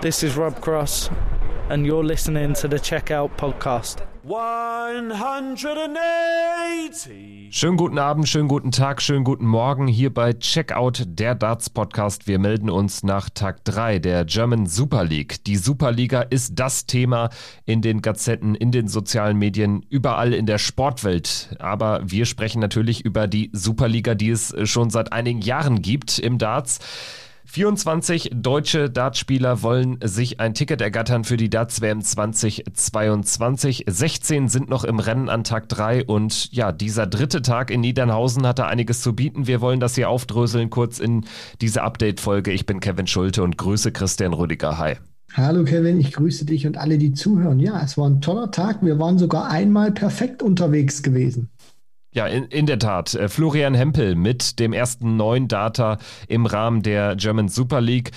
This is Rob Cross, and you're listening to the Checkout Podcast. 180. Schönen guten Abend, schönen guten Tag, schönen guten Morgen hier bei Checkout, der Darts Podcast. Wir melden uns nach Tag 3 der German Super League. Die Superliga ist das Thema in den Gazetten, in den sozialen Medien, überall in der Sportwelt. Aber wir sprechen natürlich über die Superliga, die es schon seit einigen Jahren gibt im Darts. 24 deutsche Dartspieler wollen sich ein Ticket ergattern für die Darts WM 2022. 16 sind noch im Rennen an Tag 3 und ja, dieser dritte Tag in Niedernhausen hatte einiges zu bieten. Wir wollen das hier aufdröseln kurz in dieser Update-Folge. Ich bin Kevin Schulte und grüße Christian Rüdiger. Hi. Hallo Kevin, ich grüße dich und alle, die zuhören. Ja, es war ein toller Tag. Wir waren sogar einmal perfekt unterwegs gewesen. Ja, in, in der Tat. Äh, Florian Hempel mit dem ersten neuen Data im Rahmen der German Super League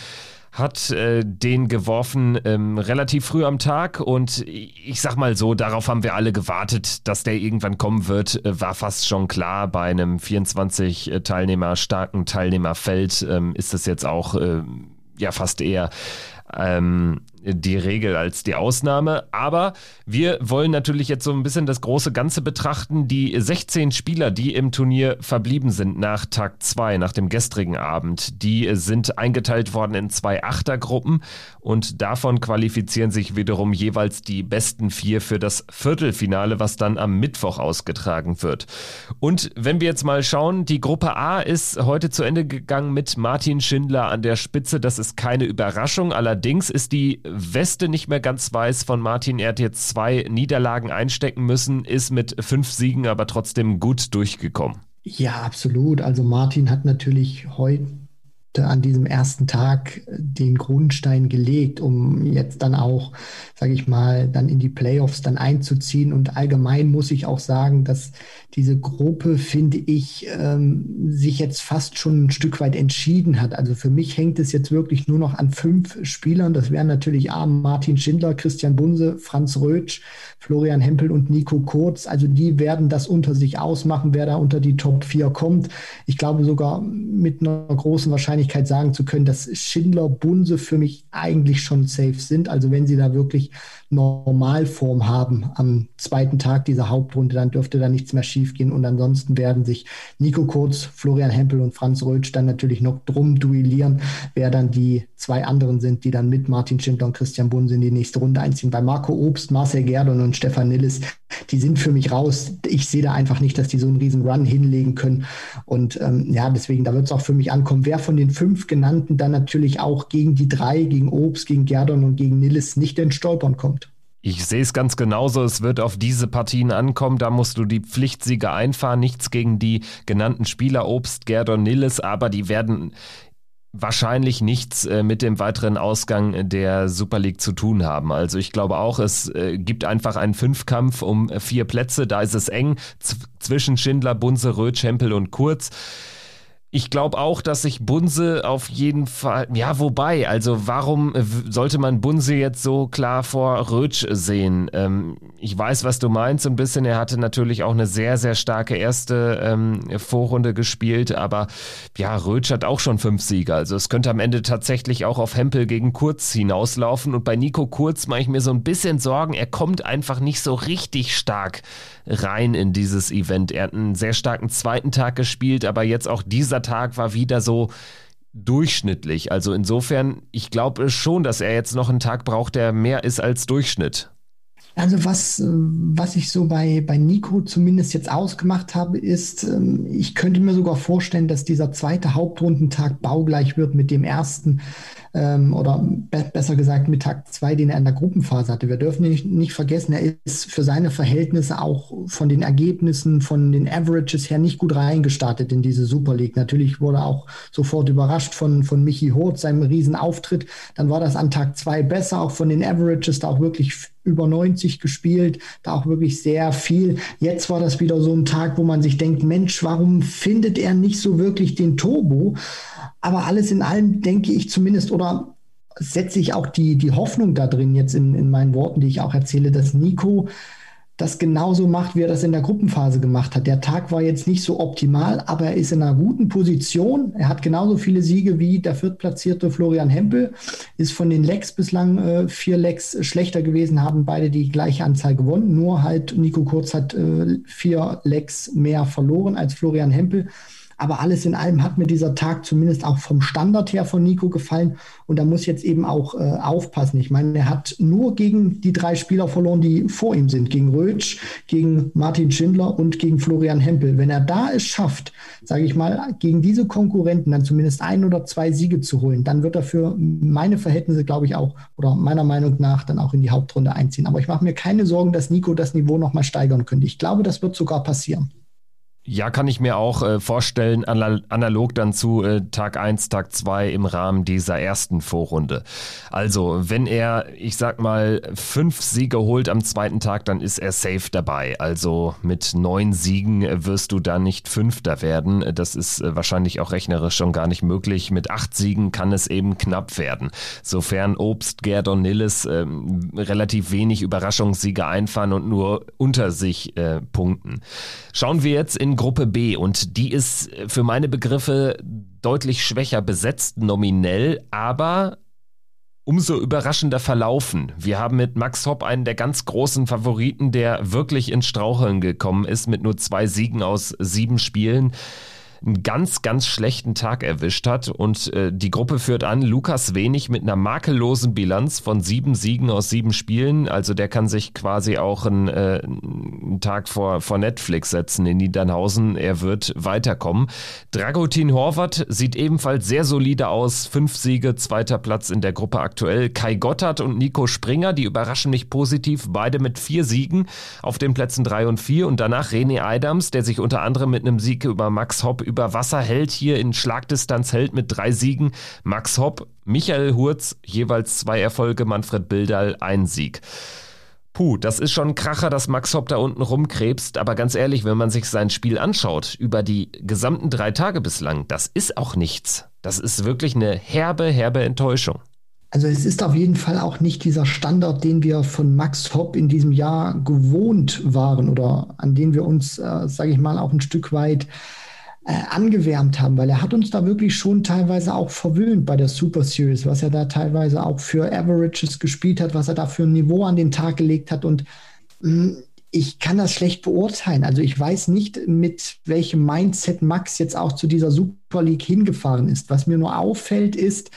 hat äh, den geworfen ähm, relativ früh am Tag und ich sag mal so, darauf haben wir alle gewartet, dass der irgendwann kommen wird, äh, war fast schon klar. Bei einem 24 äh, Teilnehmer starken Teilnehmerfeld ähm, ist es jetzt auch äh, ja fast eher ähm, die Regel als die Ausnahme. Aber wir wollen natürlich jetzt so ein bisschen das große Ganze betrachten. Die 16 Spieler, die im Turnier verblieben sind nach Tag 2, nach dem gestrigen Abend, die sind eingeteilt worden in zwei Achtergruppen und davon qualifizieren sich wiederum jeweils die besten vier für das Viertelfinale, was dann am Mittwoch ausgetragen wird. Und wenn wir jetzt mal schauen, die Gruppe A ist heute zu Ende gegangen mit Martin Schindler an der Spitze. Das ist keine Überraschung. Allerdings ist die Weste nicht mehr ganz weiß von Martin. Er hat jetzt zwei Niederlagen einstecken müssen, ist mit fünf Siegen aber trotzdem gut durchgekommen. Ja, absolut. Also Martin hat natürlich heute an diesem ersten Tag den Grundstein gelegt, um jetzt dann auch, sage ich mal, dann in die Playoffs dann einzuziehen. Und allgemein muss ich auch sagen, dass diese Gruppe, finde ich, ähm, sich jetzt fast schon ein Stück weit entschieden hat. Also für mich hängt es jetzt wirklich nur noch an fünf Spielern. Das wären natürlich A, Martin Schindler, Christian Bunse, Franz Rötsch, Florian Hempel und Nico Kurz. Also die werden das unter sich ausmachen, wer da unter die Top 4 kommt. Ich glaube sogar mit einer großen Wahrscheinlichkeit Wahrscheinlichkeit sagen zu können, dass Schindler, Bunse für mich eigentlich schon safe sind. Also wenn sie da wirklich Normalform haben am zweiten Tag dieser Hauptrunde, dann dürfte da nichts mehr schiefgehen. Und ansonsten werden sich Nico Kurz, Florian Hempel und Franz Rötsch dann natürlich noch drum duellieren, wer dann die zwei anderen sind, die dann mit Martin Schindler und Christian Bunse in die nächste Runde einziehen. Bei Marco Obst, Marcel Gerdon und Stefan Nilles, die sind für mich raus. Ich sehe da einfach nicht, dass die so einen riesen Run hinlegen können. Und ähm, ja, deswegen, da wird es auch für mich ankommen, wer von den fünf genannten dann natürlich auch gegen die drei, gegen Obst, gegen Gerdon und gegen Nilles nicht in Stolpern kommt. Ich sehe es ganz genauso. Es wird auf diese Partien ankommen. Da musst du die Pflichtsiege einfahren. Nichts gegen die genannten Spieler Obst, Gerdon, Nilles, aber die werden wahrscheinlich nichts äh, mit dem weiteren Ausgang der Super League zu tun haben. Also ich glaube auch, es äh, gibt einfach einen Fünfkampf um vier Plätze. Da ist es eng zwischen Schindler, Bunse, Röth, Hempel und Kurz. Ich glaube auch, dass sich Bunse auf jeden Fall, ja, wobei, also warum sollte man Bunse jetzt so klar vor Rötsch sehen? Ähm, ich weiß, was du meinst, ein bisschen. Er hatte natürlich auch eine sehr, sehr starke erste ähm, Vorrunde gespielt, aber ja, Rötsch hat auch schon fünf Siege. Also es könnte am Ende tatsächlich auch auf Hempel gegen Kurz hinauslaufen. Und bei Nico Kurz mache ich mir so ein bisschen Sorgen, er kommt einfach nicht so richtig stark rein in dieses Event. Er hat einen sehr starken zweiten Tag gespielt, aber jetzt auch dieser Tag war wieder so durchschnittlich. Also insofern, ich glaube schon, dass er jetzt noch einen Tag braucht, der mehr ist als Durchschnitt. Also was, was ich so bei, bei Nico zumindest jetzt ausgemacht habe, ist, ähm, ich könnte mir sogar vorstellen, dass dieser zweite Hauptrundentag baugleich wird mit dem ersten ähm, oder be besser gesagt mit Tag 2, den er in der Gruppenphase hatte. Wir dürfen nicht, nicht vergessen, er ist für seine Verhältnisse auch von den Ergebnissen, von den Averages her nicht gut reingestartet in diese Super League. Natürlich wurde er auch sofort überrascht von, von Michi Hoth, seinem Riesenauftritt. Dann war das an Tag 2 besser, auch von den Averages da auch wirklich über 90 gespielt, da auch wirklich sehr viel. Jetzt war das wieder so ein Tag, wo man sich denkt, Mensch, warum findet er nicht so wirklich den Turbo? Aber alles in allem denke ich zumindest oder setze ich auch die, die Hoffnung da drin jetzt in, in meinen Worten, die ich auch erzähle, dass Nico das genauso macht, wie er das in der Gruppenphase gemacht hat. Der Tag war jetzt nicht so optimal, aber er ist in einer guten Position. Er hat genauso viele Siege wie der viertplatzierte Florian Hempel, ist von den Lecks bislang äh, vier Lecks schlechter gewesen, haben beide die gleiche Anzahl gewonnen. Nur halt Nico Kurz hat äh, vier Lecks mehr verloren als Florian Hempel. Aber alles in allem hat mir dieser Tag zumindest auch vom Standard her von Nico gefallen. Und da muss jetzt eben auch äh, aufpassen. Ich meine, er hat nur gegen die drei Spieler verloren, die vor ihm sind. Gegen Rötsch, gegen Martin Schindler und gegen Florian Hempel. Wenn er da es schafft, sage ich mal, gegen diese Konkurrenten dann zumindest ein oder zwei Siege zu holen, dann wird er für meine Verhältnisse, glaube ich, auch oder meiner Meinung nach dann auch in die Hauptrunde einziehen. Aber ich mache mir keine Sorgen, dass Nico das Niveau nochmal steigern könnte. Ich glaube, das wird sogar passieren. Ja, kann ich mir auch äh, vorstellen, analog dann zu äh, Tag 1, Tag 2 im Rahmen dieser ersten Vorrunde. Also, wenn er, ich sag mal, fünf Siege holt am zweiten Tag, dann ist er safe dabei. Also mit neun Siegen wirst du da nicht Fünfter werden. Das ist äh, wahrscheinlich auch rechnerisch schon gar nicht möglich. Mit acht Siegen kann es eben knapp werden. Sofern Obst, Gerd und Nilles äh, relativ wenig Überraschungssiege einfahren und nur unter sich äh, punkten. Schauen wir jetzt in Gruppe B und die ist für meine Begriffe deutlich schwächer besetzt nominell, aber umso überraschender verlaufen. Wir haben mit Max Hopp einen der ganz großen Favoriten, der wirklich ins Straucheln gekommen ist mit nur zwei Siegen aus sieben Spielen einen ganz, ganz schlechten Tag erwischt hat. Und äh, die Gruppe führt an Lukas Wenig mit einer makellosen Bilanz von sieben Siegen aus sieben Spielen. Also der kann sich quasi auch einen, äh, Tag vor, vor Netflix setzen in Niedernhausen. Er wird weiterkommen. Dragutin Horvath sieht ebenfalls sehr solide aus. Fünf Siege, zweiter Platz in der Gruppe aktuell. Kai Gotthard und Nico Springer, die überraschen mich positiv. Beide mit vier Siegen auf den Plätzen drei und vier. Und danach René Adams, der sich unter anderem mit einem Sieg über Max Hopp über Wasser hält, hier in Schlagdistanz hält mit drei Siegen. Max Hopp, Michael Hurz, jeweils zwei Erfolge, Manfred Bildal, ein Sieg. Puh, das ist schon ein Kracher, dass Max Hopp da unten rumkrebst, aber ganz ehrlich, wenn man sich sein Spiel anschaut, über die gesamten drei Tage bislang, das ist auch nichts. Das ist wirklich eine herbe, herbe Enttäuschung. Also es ist auf jeden Fall auch nicht dieser Standard, den wir von Max Hopp in diesem Jahr gewohnt waren oder an den wir uns, äh, sage ich mal, auch ein Stück weit äh, angewärmt haben, weil er hat uns da wirklich schon teilweise auch verwöhnt bei der Super Series, was er da teilweise auch für Averages gespielt hat, was er da für ein Niveau an den Tag gelegt hat und mh, mm, ich kann das schlecht beurteilen. Also ich weiß nicht, mit welchem Mindset Max jetzt auch zu dieser Super League hingefahren ist. Was mir nur auffällt, ist,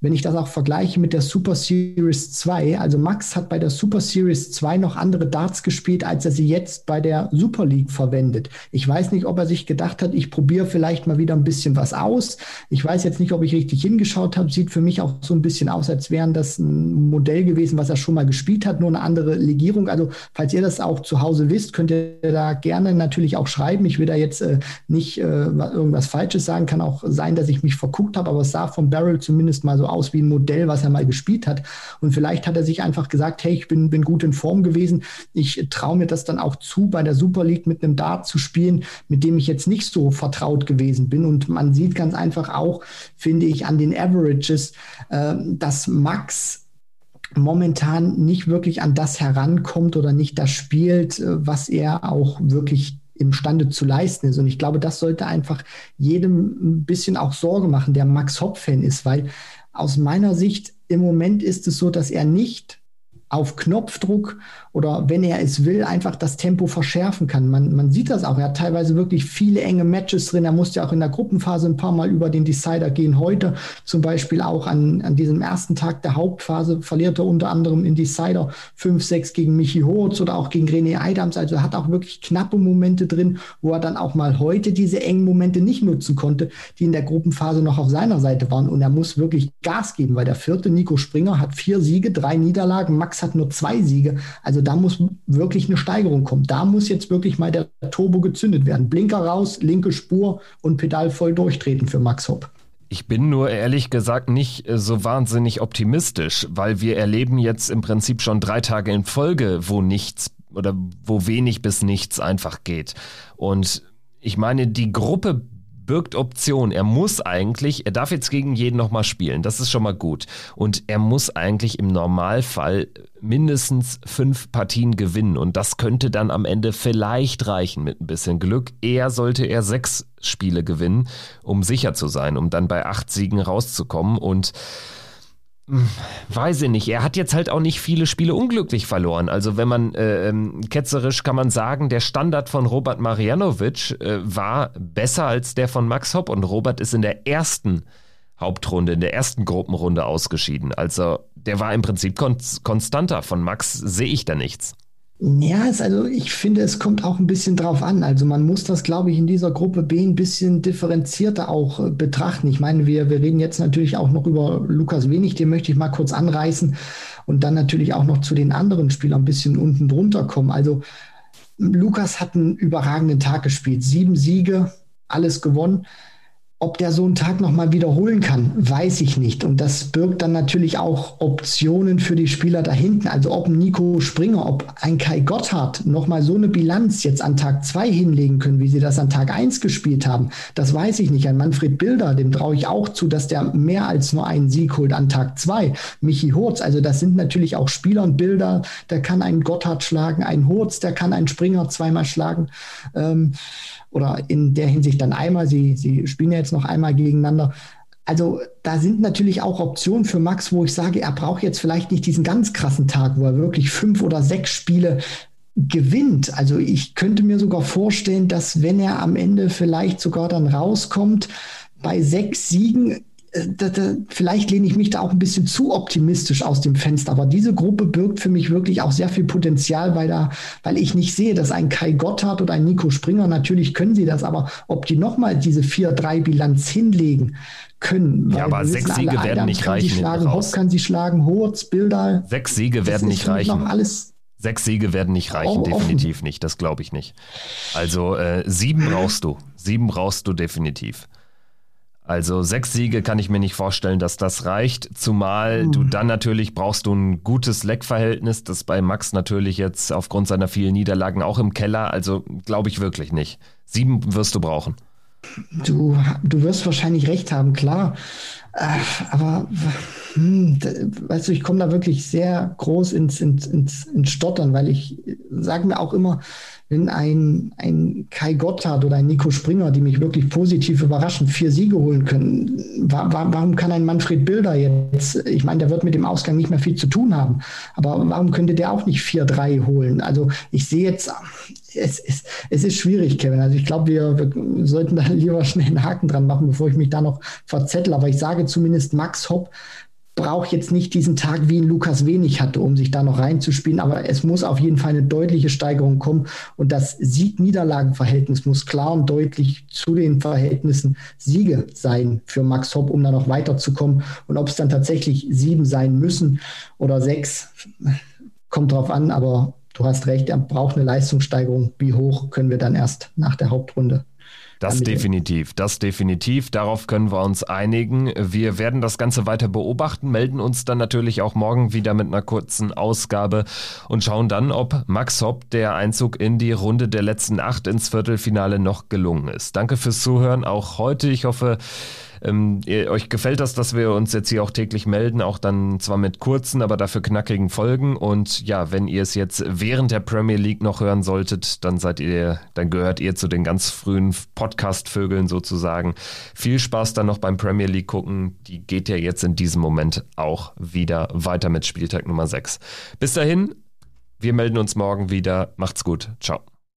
wenn ich das auch vergleiche mit der Super Series 2, also Max hat bei der Super Series 2 noch andere Darts gespielt, als er sie jetzt bei der Super League verwendet. Ich weiß nicht, ob er sich gedacht hat, ich probiere vielleicht mal wieder ein bisschen was aus. Ich weiß jetzt nicht, ob ich richtig hingeschaut habe. Sieht für mich auch so ein bisschen aus, als wären das ein Modell gewesen, was er schon mal gespielt hat, nur eine andere Legierung. Also falls ihr das auch zu Hause wisst, könnt ihr da gerne natürlich auch schreiben. Ich will da jetzt äh, nicht äh, irgendwas Falsches sagen. Kann auch sein, dass ich mich verguckt habe, aber es sah vom Barrel zumindest mal so aus wie ein Modell, was er mal gespielt hat. Und vielleicht hat er sich einfach gesagt, hey, ich bin, bin gut in Form gewesen. Ich traue mir das dann auch zu, bei der Super League mit einem Dart zu spielen, mit dem ich jetzt nicht so vertraut gewesen bin. Und man sieht ganz einfach auch, finde ich, an den Averages, äh, dass Max momentan nicht wirklich an das herankommt oder nicht das spielt, äh, was er auch wirklich imstande zu leisten ist. Und ich glaube, das sollte einfach jedem ein bisschen auch Sorge machen, der Max Hopp-Fan ist, weil aus meiner Sicht im Moment ist es so, dass er nicht auf Knopfdruck oder wenn er es will, einfach das Tempo verschärfen kann. Man, man sieht das auch. Er hat teilweise wirklich viele enge Matches drin. Er musste ja auch in der Gruppenphase ein paar Mal über den Decider gehen. Heute zum Beispiel auch an, an diesem ersten Tag der Hauptphase verliert er unter anderem in Decider 5-6 gegen Michi Hurz oder auch gegen René Eidams. Also er hat auch wirklich knappe Momente drin, wo er dann auch mal heute diese engen Momente nicht nutzen konnte, die in der Gruppenphase noch auf seiner Seite waren. Und er muss wirklich Gas geben, weil der vierte Nico Springer hat vier Siege, drei Niederlagen. Max Max hat nur zwei Siege. Also da muss wirklich eine Steigerung kommen. Da muss jetzt wirklich mal der Turbo gezündet werden. Blinker raus, linke Spur und Pedal voll durchtreten für Max Hopp. Ich bin nur ehrlich gesagt nicht äh, so wahnsinnig optimistisch, weil wir erleben jetzt im Prinzip schon drei Tage in Folge, wo nichts oder wo wenig bis nichts einfach geht. Und ich meine, die Gruppe birgt Option. Er muss eigentlich, er darf jetzt gegen jeden nochmal spielen. Das ist schon mal gut. Und er muss eigentlich im Normalfall mindestens fünf Partien gewinnen. Und das könnte dann am Ende vielleicht reichen mit ein bisschen Glück. Eher sollte er sechs Spiele gewinnen, um sicher zu sein, um dann bei acht Siegen rauszukommen. Und Weiß ich nicht. Er hat jetzt halt auch nicht viele Spiele unglücklich verloren. Also wenn man äh, ähm, ketzerisch kann man sagen, der Standard von Robert Marianovic äh, war besser als der von Max Hopp und Robert ist in der ersten Hauptrunde, in der ersten Gruppenrunde ausgeschieden. Also der war im Prinzip kon konstanter. Von Max sehe ich da nichts. Ja, es, also ich finde, es kommt auch ein bisschen drauf an. Also man muss das, glaube ich, in dieser Gruppe B ein bisschen differenzierter auch äh, betrachten. Ich meine, wir, wir reden jetzt natürlich auch noch über Lukas Wenig, den möchte ich mal kurz anreißen und dann natürlich auch noch zu den anderen Spielern ein bisschen unten drunter kommen. Also Lukas hat einen überragenden Tag gespielt. Sieben Siege, alles gewonnen. Ob der so einen Tag nochmal wiederholen kann, weiß ich nicht. Und das birgt dann natürlich auch Optionen für die Spieler da hinten. Also ob Nico Springer, ob ein Kai Gotthard nochmal so eine Bilanz jetzt an Tag zwei hinlegen können, wie sie das an Tag eins gespielt haben, das weiß ich nicht. An Manfred Bilder, dem traue ich auch zu, dass der mehr als nur einen Sieg holt an Tag zwei. Michi Hurz, also das sind natürlich auch Spieler und Bilder, der kann einen Gotthard schlagen, ein Hurz, der kann einen Springer zweimal schlagen. Ähm, oder in der Hinsicht dann einmal. Sie, sie spielen ja jetzt noch einmal gegeneinander. Also da sind natürlich auch Optionen für Max, wo ich sage, er braucht jetzt vielleicht nicht diesen ganz krassen Tag, wo er wirklich fünf oder sechs Spiele gewinnt. Also ich könnte mir sogar vorstellen, dass wenn er am Ende vielleicht sogar dann rauskommt, bei sechs Siegen da, da, vielleicht lehne ich mich da auch ein bisschen zu optimistisch aus dem Fenster, aber diese Gruppe birgt für mich wirklich auch sehr viel Potenzial, weil da, weil ich nicht sehe, dass ein Kai Gotthard oder ein Nico Springer, natürlich können sie das, aber ob die nochmal diese 4-3-Bilanz hinlegen können. Ja, aber sechs Siege werden Alter, nicht reichen. Sie schlagen, Hopp kann sie schlagen, Hurz, Bilder. Sechs Siege werden nicht reichen. Alles Sechs Siege werden nicht reichen, definitiv nicht. Das glaube ich nicht. Also äh, sieben brauchst du. Sieben brauchst du definitiv. Also sechs Siege kann ich mir nicht vorstellen, dass das reicht, zumal du dann natürlich brauchst du ein gutes Leckverhältnis, das bei Max natürlich jetzt aufgrund seiner vielen Niederlagen auch im Keller, also glaube ich wirklich nicht. Sieben wirst du brauchen. Du, du wirst wahrscheinlich recht haben, klar. Äh, aber hm, weißt du, ich komme da wirklich sehr groß ins, ins, ins, ins Stottern, weil ich sage mir auch immer, wenn ein, ein Kai Gotthard oder ein Nico Springer, die mich wirklich positiv überraschen, vier Siege holen können, wa warum kann ein Manfred Bilder jetzt, ich meine, der wird mit dem Ausgang nicht mehr viel zu tun haben, aber warum könnte der auch nicht 4-3 holen? Also ich sehe jetzt, es ist, es ist schwierig, Kevin. Also ich glaube, wir, wir, sollten da lieber schnell einen Haken dran machen, bevor ich mich da noch verzettel. Aber ich sage zumindest, Max Hopp braucht jetzt nicht diesen Tag, wie ihn Lukas wenig hatte, um sich da noch reinzuspielen, aber es muss auf jeden Fall eine deutliche Steigerung kommen. Und das Sieg-Niederlagen-Verhältnis muss klar und deutlich zu den Verhältnissen Siege sein für Max Hopp, um da noch weiterzukommen. Und ob es dann tatsächlich sieben sein müssen oder sechs, kommt drauf an, aber du hast recht, er braucht eine Leistungssteigerung. Wie hoch können wir dann erst nach der Hauptrunde das definitiv, das definitiv. Darauf können wir uns einigen. Wir werden das Ganze weiter beobachten, melden uns dann natürlich auch morgen wieder mit einer kurzen Ausgabe und schauen dann, ob Max Hopp der Einzug in die Runde der letzten acht ins Viertelfinale noch gelungen ist. Danke fürs Zuhören auch heute. Ich hoffe, ähm, ihr, euch gefällt das, dass wir uns jetzt hier auch täglich melden, auch dann zwar mit kurzen, aber dafür knackigen Folgen. Und ja, wenn ihr es jetzt während der Premier League noch hören solltet, dann seid ihr, dann gehört ihr zu den ganz frühen Podcast-Vögeln sozusagen. Viel Spaß dann noch beim Premier League gucken. Die geht ja jetzt in diesem Moment auch wieder weiter mit Spieltag Nummer 6. Bis dahin, wir melden uns morgen wieder. Macht's gut. Ciao.